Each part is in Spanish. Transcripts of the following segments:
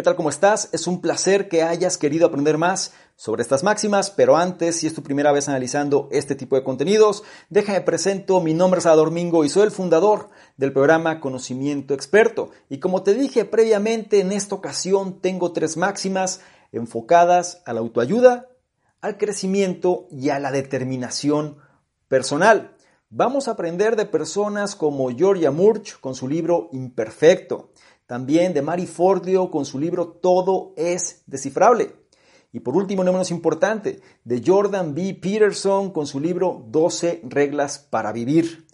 ¿Qué tal? ¿Cómo estás? Es un placer que hayas querido aprender más sobre estas máximas, pero antes, si es tu primera vez analizando este tipo de contenidos, déjame presento, mi nombre es Salvador Mingo y soy el fundador del programa Conocimiento Experto. Y como te dije previamente, en esta ocasión tengo tres máximas enfocadas a la autoayuda, al crecimiento y a la determinación personal. Vamos a aprender de personas como Georgia Murch con su libro Imperfecto, también de Mari Fordio con su libro Todo es descifrable. Y por último, no menos importante, de Jordan B. Peterson con su libro 12 reglas para vivir.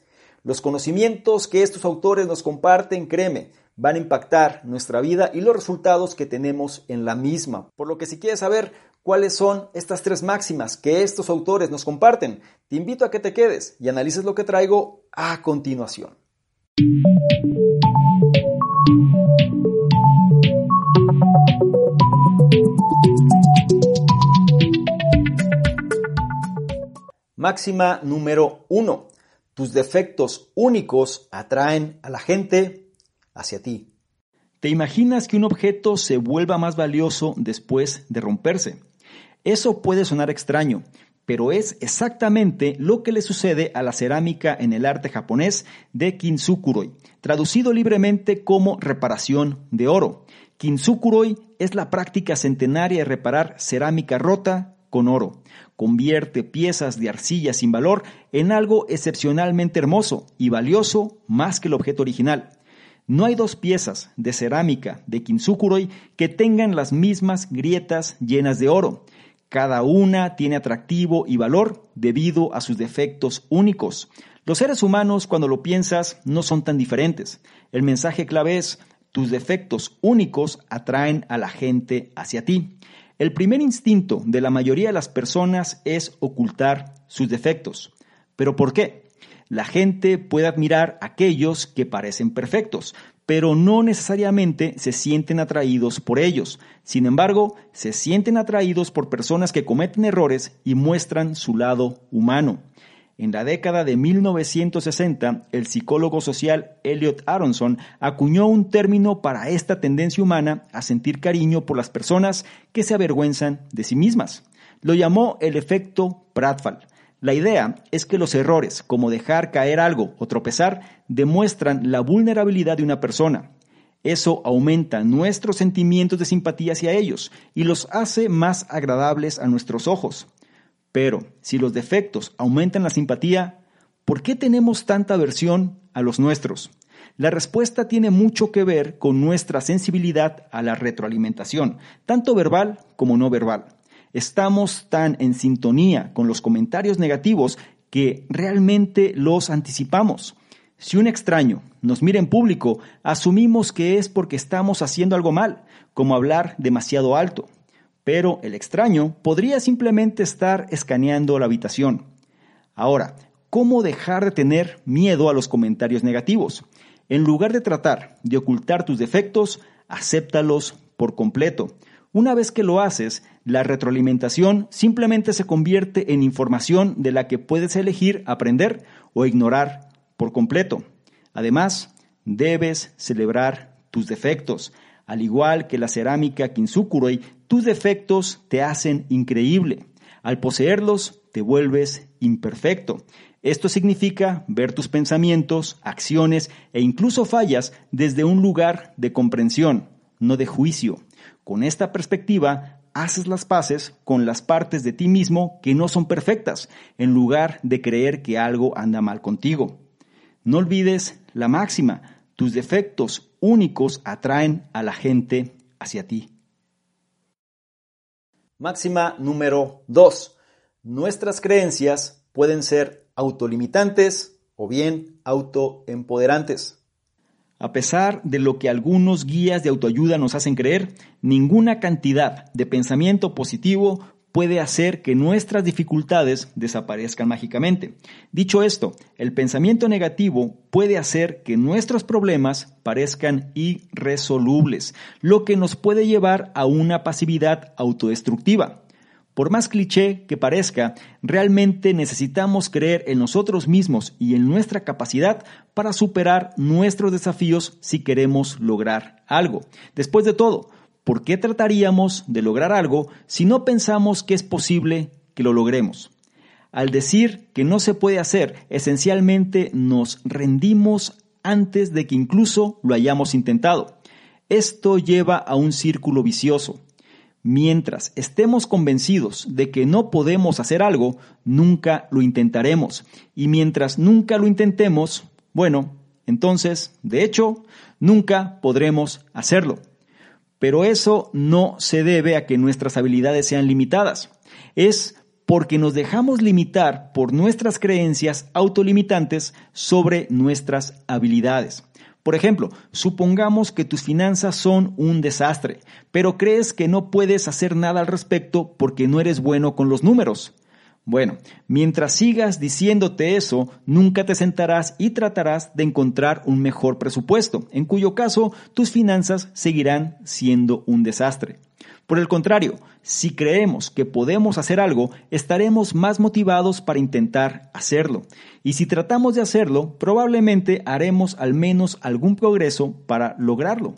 Los conocimientos que estos autores nos comparten, créeme, van a impactar nuestra vida y los resultados que tenemos en la misma. Por lo que si quieres saber cuáles son estas tres máximas que estos autores nos comparten, te invito a que te quedes y analices lo que traigo a continuación. Máxima número uno. Tus defectos únicos atraen a la gente hacia ti. ¿Te imaginas que un objeto se vuelva más valioso después de romperse? Eso puede sonar extraño, pero es exactamente lo que le sucede a la cerámica en el arte japonés de kintsukuroi, traducido libremente como reparación de oro. Kintsukuroi es la práctica centenaria de reparar cerámica rota con oro. Convierte piezas de arcilla sin valor en algo excepcionalmente hermoso y valioso más que el objeto original. No hay dos piezas de cerámica de Kintsukuroi que tengan las mismas grietas llenas de oro. Cada una tiene atractivo y valor debido a sus defectos únicos. Los seres humanos, cuando lo piensas, no son tan diferentes. El mensaje clave es, tus defectos únicos atraen a la gente hacia ti. El primer instinto de la mayoría de las personas es ocultar sus defectos. ¿Pero por qué? La gente puede admirar a aquellos que parecen perfectos, pero no necesariamente se sienten atraídos por ellos. Sin embargo, se sienten atraídos por personas que cometen errores y muestran su lado humano. En la década de 1960, el psicólogo social Elliot Aronson acuñó un término para esta tendencia humana a sentir cariño por las personas que se avergüenzan de sí mismas. Lo llamó el efecto Pratfall. La idea es que los errores, como dejar caer algo o tropezar, demuestran la vulnerabilidad de una persona. Eso aumenta nuestros sentimientos de simpatía hacia ellos y los hace más agradables a nuestros ojos. Pero si los defectos aumentan la simpatía, ¿por qué tenemos tanta aversión a los nuestros? La respuesta tiene mucho que ver con nuestra sensibilidad a la retroalimentación, tanto verbal como no verbal. Estamos tan en sintonía con los comentarios negativos que realmente los anticipamos. Si un extraño nos mira en público, asumimos que es porque estamos haciendo algo mal, como hablar demasiado alto pero el extraño podría simplemente estar escaneando la habitación. Ahora, ¿cómo dejar de tener miedo a los comentarios negativos? En lugar de tratar de ocultar tus defectos, acéptalos por completo. Una vez que lo haces, la retroalimentación simplemente se convierte en información de la que puedes elegir aprender o ignorar por completo. Además, debes celebrar tus defectos. Al igual que la cerámica Kintsukuroi, tus defectos te hacen increíble. Al poseerlos, te vuelves imperfecto. Esto significa ver tus pensamientos, acciones e incluso fallas desde un lugar de comprensión, no de juicio. Con esta perspectiva, haces las paces con las partes de ti mismo que no son perfectas, en lugar de creer que algo anda mal contigo. No olvides la máxima, tus defectos únicos atraen a la gente hacia ti. Máxima número 2. Nuestras creencias pueden ser autolimitantes o bien autoempoderantes. A pesar de lo que algunos guías de autoayuda nos hacen creer, ninguna cantidad de pensamiento positivo puede hacer que nuestras dificultades desaparezcan mágicamente. Dicho esto, el pensamiento negativo puede hacer que nuestros problemas parezcan irresolubles, lo que nos puede llevar a una pasividad autodestructiva. Por más cliché que parezca, realmente necesitamos creer en nosotros mismos y en nuestra capacidad para superar nuestros desafíos si queremos lograr algo. Después de todo, ¿por qué trataríamos de lograr algo si no pensamos que es posible que lo logremos? Al decir que no se puede hacer, esencialmente nos rendimos antes de que incluso lo hayamos intentado. Esto lleva a un círculo vicioso. Mientras estemos convencidos de que no podemos hacer algo, nunca lo intentaremos. Y mientras nunca lo intentemos, bueno, entonces, de hecho, nunca podremos hacerlo. Pero eso no se debe a que nuestras habilidades sean limitadas. Es porque nos dejamos limitar por nuestras creencias autolimitantes sobre nuestras habilidades. Por ejemplo, supongamos que tus finanzas son un desastre, pero crees que no puedes hacer nada al respecto porque no eres bueno con los números. Bueno, mientras sigas diciéndote eso, nunca te sentarás y tratarás de encontrar un mejor presupuesto, en cuyo caso tus finanzas seguirán siendo un desastre. Por el contrario, si creemos que podemos hacer algo, estaremos más motivados para intentar hacerlo. Y si tratamos de hacerlo, probablemente haremos al menos algún progreso para lograrlo.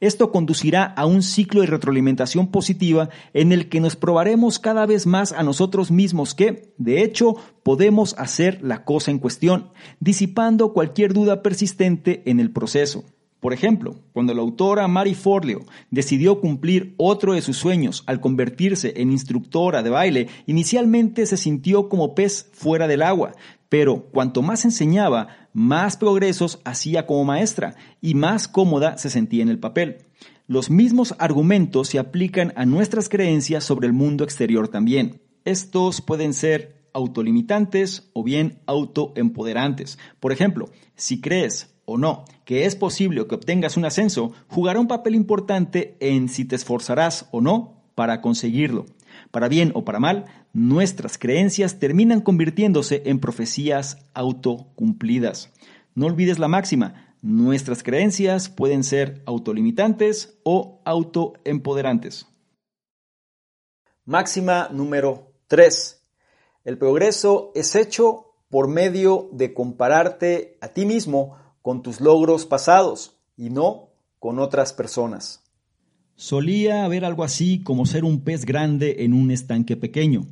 Esto conducirá a un ciclo de retroalimentación positiva en el que nos probaremos cada vez más a nosotros mismos que, de hecho, podemos hacer la cosa en cuestión, disipando cualquier duda persistente en el proceso. Por ejemplo, cuando la autora Mary Forleo decidió cumplir otro de sus sueños al convertirse en instructora de baile, inicialmente se sintió como pez fuera del agua, pero cuanto más enseñaba, más progresos hacía como maestra y más cómoda se sentía en el papel. Los mismos argumentos se aplican a nuestras creencias sobre el mundo exterior también. Estos pueden ser autolimitantes o bien autoempoderantes. Por ejemplo, si crees o no, que es posible que obtengas un ascenso, jugará un papel importante en si te esforzarás o no para conseguirlo. Para bien o para mal, nuestras creencias terminan convirtiéndose en profecías autocumplidas. No olvides la máxima, nuestras creencias pueden ser autolimitantes o autoempoderantes. Máxima número 3. El progreso es hecho por medio de compararte a ti mismo con tus logros pasados y no con otras personas. Solía haber algo así como ser un pez grande en un estanque pequeño,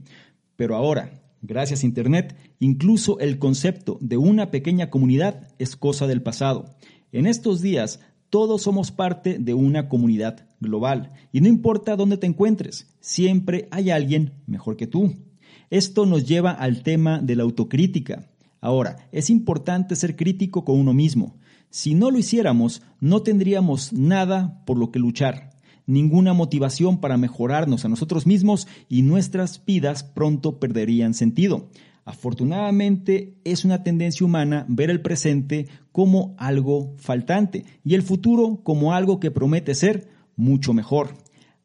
pero ahora, gracias a Internet, incluso el concepto de una pequeña comunidad es cosa del pasado. En estos días, todos somos parte de una comunidad global y no importa dónde te encuentres, siempre hay alguien mejor que tú. Esto nos lleva al tema de la autocrítica. Ahora, es importante ser crítico con uno mismo. Si no lo hiciéramos, no tendríamos nada por lo que luchar, ninguna motivación para mejorarnos a nosotros mismos y nuestras vidas pronto perderían sentido. Afortunadamente es una tendencia humana ver el presente como algo faltante y el futuro como algo que promete ser mucho mejor.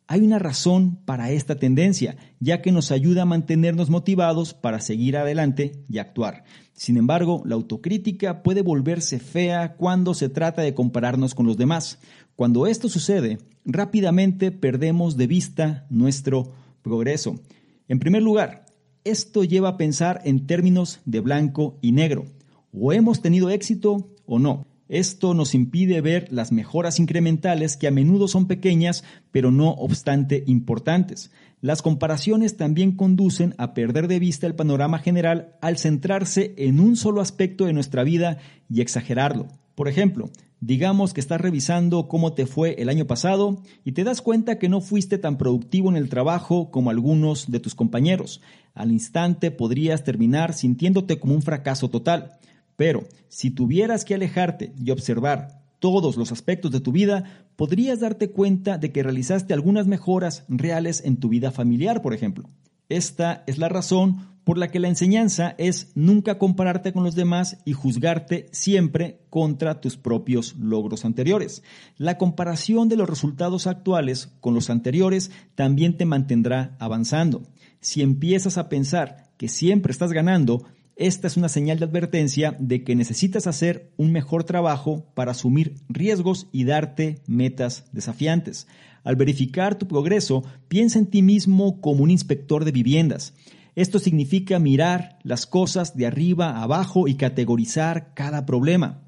Hay una razón para esta tendencia, ya que nos ayuda a mantenernos motivados para seguir adelante y actuar. Sin embargo, la autocrítica puede volverse fea cuando se trata de compararnos con los demás. Cuando esto sucede, rápidamente perdemos de vista nuestro progreso. En primer lugar, esto lleva a pensar en términos de blanco y negro. O hemos tenido éxito o no. Esto nos impide ver las mejoras incrementales que a menudo son pequeñas, pero no obstante importantes. Las comparaciones también conducen a perder de vista el panorama general al centrarse en un solo aspecto de nuestra vida y exagerarlo. Por ejemplo, digamos que estás revisando cómo te fue el año pasado y te das cuenta que no fuiste tan productivo en el trabajo como algunos de tus compañeros. Al instante podrías terminar sintiéndote como un fracaso total. Pero si tuvieras que alejarte y observar todos los aspectos de tu vida, podrías darte cuenta de que realizaste algunas mejoras reales en tu vida familiar, por ejemplo. Esta es la razón por la que la enseñanza es nunca compararte con los demás y juzgarte siempre contra tus propios logros anteriores. La comparación de los resultados actuales con los anteriores también te mantendrá avanzando. Si empiezas a pensar que siempre estás ganando, esta es una señal de advertencia de que necesitas hacer un mejor trabajo para asumir riesgos y darte metas desafiantes. Al verificar tu progreso, piensa en ti mismo como un inspector de viviendas. Esto significa mirar las cosas de arriba a abajo y categorizar cada problema.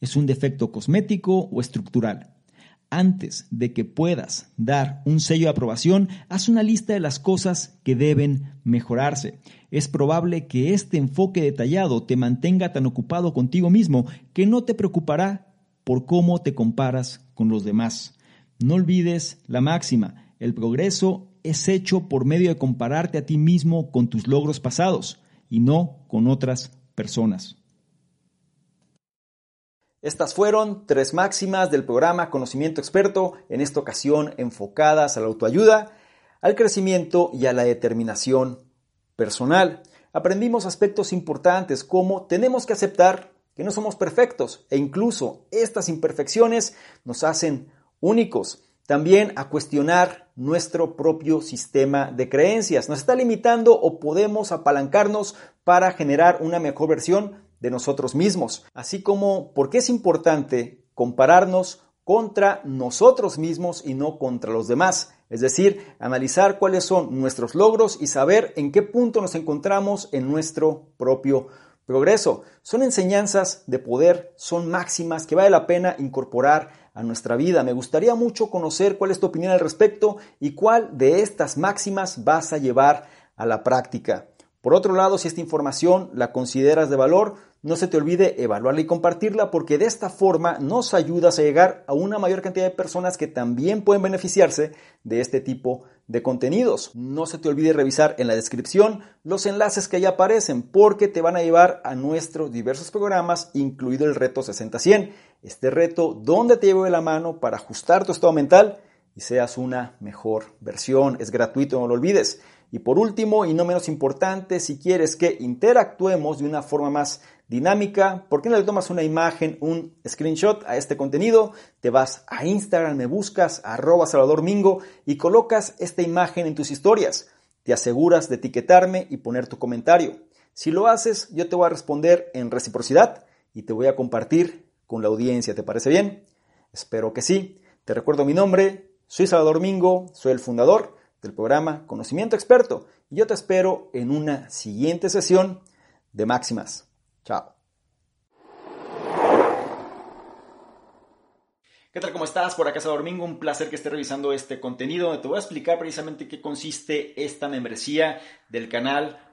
¿Es un defecto cosmético o estructural? Antes de que puedas dar un sello de aprobación, haz una lista de las cosas que deben mejorarse. Es probable que este enfoque detallado te mantenga tan ocupado contigo mismo que no te preocupará por cómo te comparas con los demás. No olvides la máxima, el progreso es hecho por medio de compararte a ti mismo con tus logros pasados y no con otras personas. Estas fueron tres máximas del programa Conocimiento Experto, en esta ocasión enfocadas a la autoayuda, al crecimiento y a la determinación personal. Aprendimos aspectos importantes como tenemos que aceptar que no somos perfectos e incluso estas imperfecciones nos hacen únicos también a cuestionar nuestro propio sistema de creencias. ¿Nos está limitando o podemos apalancarnos para generar una mejor versión de nosotros mismos? Así como por qué es importante compararnos contra nosotros mismos y no contra los demás. Es decir, analizar cuáles son nuestros logros y saber en qué punto nos encontramos en nuestro propio progreso. Son enseñanzas de poder, son máximas que vale la pena incorporar a nuestra vida. Me gustaría mucho conocer cuál es tu opinión al respecto y cuál de estas máximas vas a llevar a la práctica. Por otro lado, si esta información la consideras de valor, no se te olvide evaluarla y compartirla porque de esta forma nos ayudas a llegar a una mayor cantidad de personas que también pueden beneficiarse de este tipo de contenidos. No se te olvide revisar en la descripción los enlaces que ya aparecen porque te van a llevar a nuestros diversos programas, incluido el reto 60-100. Este reto donde te llevo de la mano para ajustar tu estado mental y seas una mejor versión. Es gratuito, no lo olvides. Y por último, y no menos importante, si quieres que interactuemos de una forma más dinámica, ¿por qué no le tomas una imagen, un screenshot a este contenido? Te vas a Instagram, me buscas, arroba Salvador Mingo y colocas esta imagen en tus historias. Te aseguras de etiquetarme y poner tu comentario. Si lo haces, yo te voy a responder en reciprocidad y te voy a compartir con la audiencia. ¿Te parece bien? Espero que sí. Te recuerdo mi nombre, soy Salvador Mingo, soy el fundador del programa Conocimiento Experto y yo te espero en una siguiente sesión de Máximas. Chao. ¿Qué tal? ¿Cómo estás? Por acá es Domingo, un placer que estés revisando este contenido. Te voy a explicar precisamente qué consiste esta membresía del canal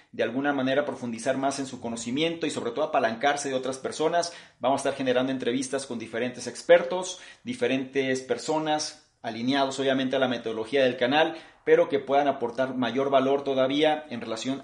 de alguna manera profundizar más en su conocimiento y sobre todo apalancarse de otras personas. Vamos a estar generando entrevistas con diferentes expertos, diferentes personas alineados obviamente a la metodología del canal pero que puedan aportar mayor valor todavía en relación